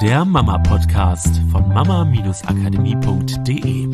der Mama-Podcast von mama-akademie.de.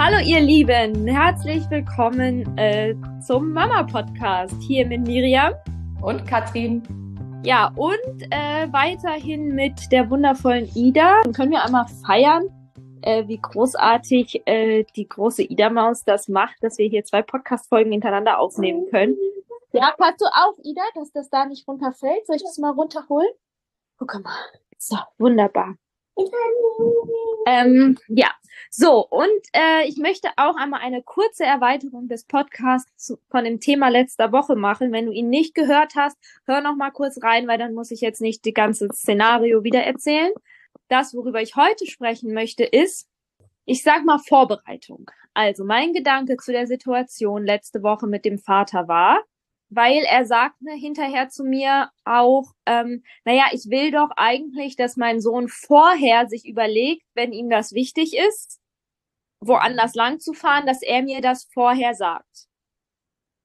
Hallo ihr Lieben, herzlich willkommen äh, zum Mama-Podcast hier mit Miriam und Katrin. Ja, und äh, weiterhin mit der wundervollen Ida. Dann können wir einmal feiern, äh, wie großartig äh, die große Ida-Maus das macht, dass wir hier zwei Podcast-Folgen hintereinander aufnehmen können. Ja, passt du auf, Ida, dass das da nicht runterfällt? Soll ich das mal runterholen? Guck mal. So, wunderbar. Ähm, ja, so, und äh, ich möchte auch einmal eine kurze Erweiterung des Podcasts von dem Thema letzter Woche machen. Wenn du ihn nicht gehört hast, hör noch mal kurz rein, weil dann muss ich jetzt nicht die ganze Szenario wieder erzählen. Das, worüber ich heute sprechen möchte, ist, ich sag mal Vorbereitung. Also mein Gedanke zu der Situation letzte Woche mit dem Vater war, weil er sagte hinterher zu mir auch, ähm, naja, ich will doch eigentlich, dass mein Sohn vorher sich überlegt, wenn ihm das wichtig ist, woanders lang zu fahren, dass er mir das vorher sagt.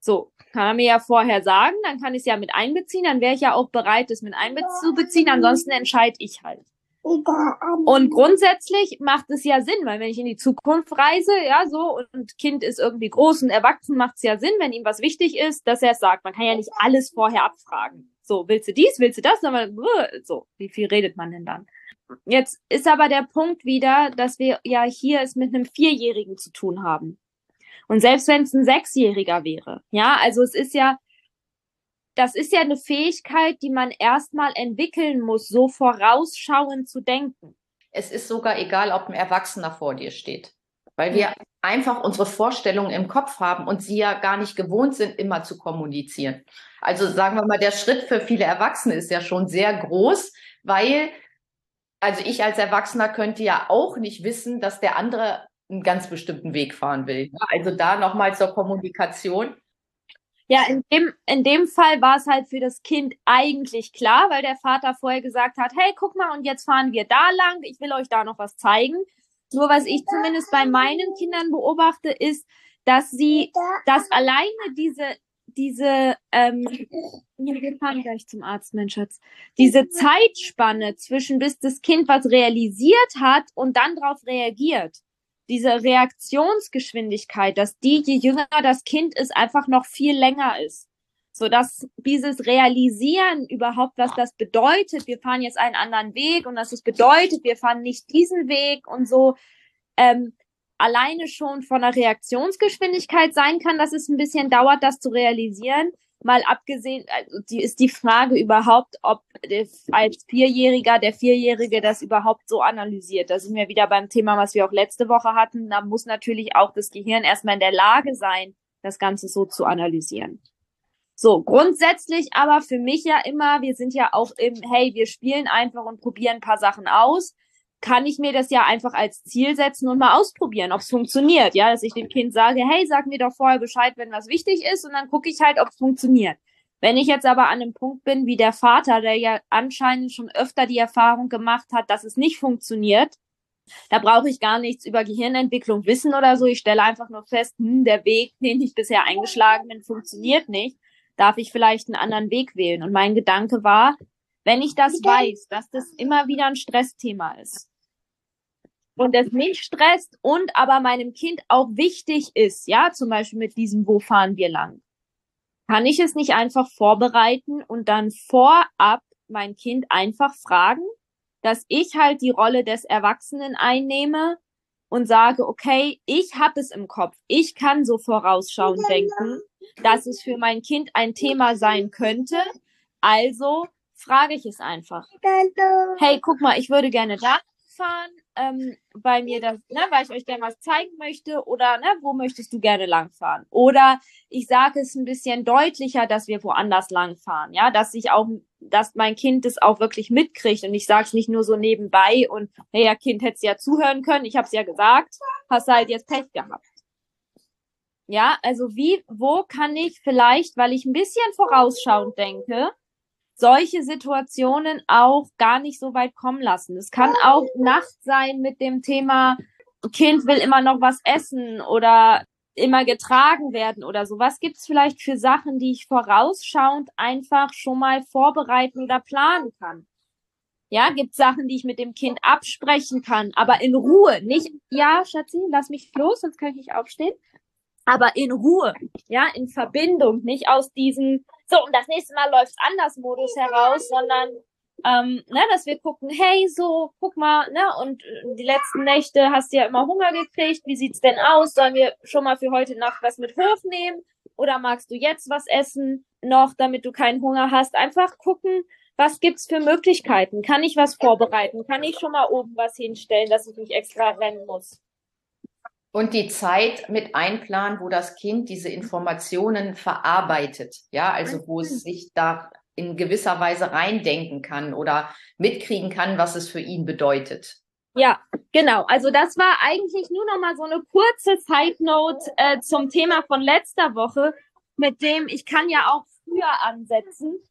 So, kann er mir ja vorher sagen, dann kann ich es ja mit einbeziehen, dann wäre ich ja auch bereit, es mit einzubeziehen, ansonsten entscheide ich halt. Und grundsätzlich macht es ja Sinn, weil wenn ich in die Zukunft reise, ja, so, und Kind ist irgendwie groß und erwachsen, macht es ja Sinn, wenn ihm was wichtig ist, dass er es sagt. Man kann ja nicht alles vorher abfragen. So, willst du dies, willst du das? Aber, so, wie viel redet man denn dann? Jetzt ist aber der Punkt wieder, dass wir ja hier es mit einem Vierjährigen zu tun haben. Und selbst wenn es ein Sechsjähriger wäre, ja, also es ist ja, das ist ja eine Fähigkeit, die man erstmal entwickeln muss, so vorausschauend zu denken. Es ist sogar egal, ob ein Erwachsener vor dir steht, weil wir einfach unsere Vorstellungen im Kopf haben und sie ja gar nicht gewohnt sind, immer zu kommunizieren. Also sagen wir mal, der Schritt für viele Erwachsene ist ja schon sehr groß, weil, also ich als Erwachsener könnte ja auch nicht wissen, dass der andere einen ganz bestimmten Weg fahren will. Also da nochmal zur Kommunikation. Ja, in dem, in dem Fall war es halt für das Kind eigentlich klar, weil der Vater vorher gesagt hat, hey, guck mal, und jetzt fahren wir da lang, ich will euch da noch was zeigen. Nur was ich zumindest bei meinen Kindern beobachte, ist, dass sie, dass alleine diese, diese, ähm, wir fahren gleich zum Arzt, mein Schatz, diese Zeitspanne zwischen bis das Kind was realisiert hat und dann darauf reagiert diese Reaktionsgeschwindigkeit, dass die, je jünger das Kind ist, einfach noch viel länger ist. So dass dieses Realisieren überhaupt, was das bedeutet, wir fahren jetzt einen anderen Weg und dass es bedeutet, wir fahren nicht diesen Weg und so, ähm, alleine schon von der Reaktionsgeschwindigkeit sein kann, dass es ein bisschen dauert, das zu realisieren mal abgesehen, also die ist die Frage überhaupt, ob als Vierjähriger der Vierjährige das überhaupt so analysiert. Da sind wir wieder beim Thema, was wir auch letzte Woche hatten. Da muss natürlich auch das Gehirn erstmal in der Lage sein, das Ganze so zu analysieren. So, grundsätzlich aber für mich ja immer, wir sind ja auch im, hey, wir spielen einfach und probieren ein paar Sachen aus kann ich mir das ja einfach als Ziel setzen und mal ausprobieren, ob es funktioniert. Ja, dass ich dem Kind sage, hey, sag mir doch vorher Bescheid, wenn was wichtig ist, und dann gucke ich halt, ob es funktioniert. Wenn ich jetzt aber an einem Punkt bin, wie der Vater, der ja anscheinend schon öfter die Erfahrung gemacht hat, dass es nicht funktioniert, da brauche ich gar nichts über Gehirnentwicklung wissen oder so. Ich stelle einfach nur fest, hm, der Weg, den ich bisher eingeschlagen bin, funktioniert nicht. Darf ich vielleicht einen anderen Weg wählen? Und mein Gedanke war, wenn ich das weiß, dass das immer wieder ein Stressthema ist. Und es mich stresst und aber meinem Kind auch wichtig ist, ja, zum Beispiel mit diesem, wo fahren wir lang, kann ich es nicht einfach vorbereiten und dann vorab mein Kind einfach fragen, dass ich halt die Rolle des Erwachsenen einnehme und sage, okay, ich habe es im Kopf, ich kann so vorausschauend denken, dass es für mein Kind ein Thema sein könnte, also frage ich es einfach. Hey, guck mal, ich würde gerne da fahren, ähm, weil mir das, ne, weil ich euch gerne was zeigen möchte oder ne, wo möchtest du gerne langfahren? Oder ich sage es ein bisschen deutlicher, dass wir woanders langfahren, ja, dass ich auch, dass mein Kind es auch wirklich mitkriegt und ich sage es nicht nur so nebenbei und hey, ja, Kind hättest ja zuhören können, ich habe es ja gesagt, hast halt jetzt Pech gehabt. Ja, also wie, wo kann ich vielleicht, weil ich ein bisschen vorausschauend denke, solche Situationen auch gar nicht so weit kommen lassen. Es kann auch Nacht sein mit dem Thema, Kind will immer noch was essen oder immer getragen werden oder so. Was gibt's vielleicht für Sachen, die ich vorausschauend einfach schon mal vorbereiten oder planen kann? Ja, gibt Sachen, die ich mit dem Kind absprechen kann, aber in Ruhe. Nicht, ja, Schatzi, lass mich los, sonst kann ich nicht aufstehen. Aber in Ruhe, ja, in Verbindung, nicht aus diesem, so, und das nächste Mal läuft's anders Modus heraus, sondern, ähm, ne, dass wir gucken, hey, so, guck mal, ne, und die letzten Nächte hast du ja immer Hunger gekriegt, wie sieht's denn aus? Sollen wir schon mal für heute Nacht was mit hochnehmen? Oder magst du jetzt was essen noch, damit du keinen Hunger hast? Einfach gucken, was gibt's für Möglichkeiten? Kann ich was vorbereiten? Kann ich schon mal oben was hinstellen, dass ich nicht extra rennen muss? Und die Zeit mit einplanen, wo das Kind diese Informationen verarbeitet. Ja, also wo es sich da in gewisser Weise reindenken kann oder mitkriegen kann, was es für ihn bedeutet. Ja, genau. Also das war eigentlich nur noch mal so eine kurze Side Note äh, zum Thema von letzter Woche, mit dem ich kann ja auch früher ansetzen.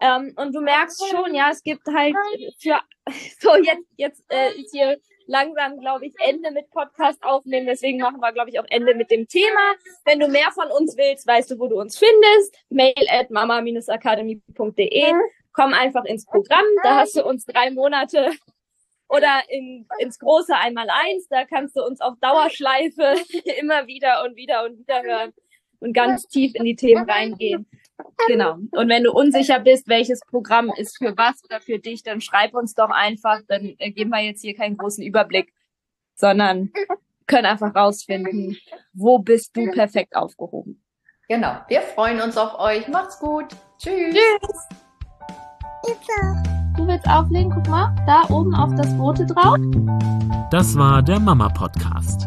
Ähm, und du merkst schon, ja, es gibt halt für so jetzt jetzt äh, ist hier langsam, glaube ich, Ende mit Podcast aufnehmen. Deswegen machen wir, glaube ich, auch Ende mit dem Thema. Wenn du mehr von uns willst, weißt du, wo du uns findest. Mail at mama-akademie.de. Komm einfach ins Programm. Da hast du uns drei Monate oder in, ins große Einmaleins. Da kannst du uns auf Dauerschleife immer wieder und wieder und wieder hören und ganz tief in die Themen reingehen. Genau. Und wenn du unsicher bist, welches Programm ist für was oder für dich, dann schreib uns doch einfach. Dann äh, geben wir jetzt hier keinen großen Überblick, sondern können einfach rausfinden, wo bist du perfekt aufgehoben. Genau. Wir freuen uns auf euch. Macht's gut. Tschüss. Tschüss. Du willst auflegen? Guck mal, da oben auf das Rote drauf. Das war der Mama Podcast.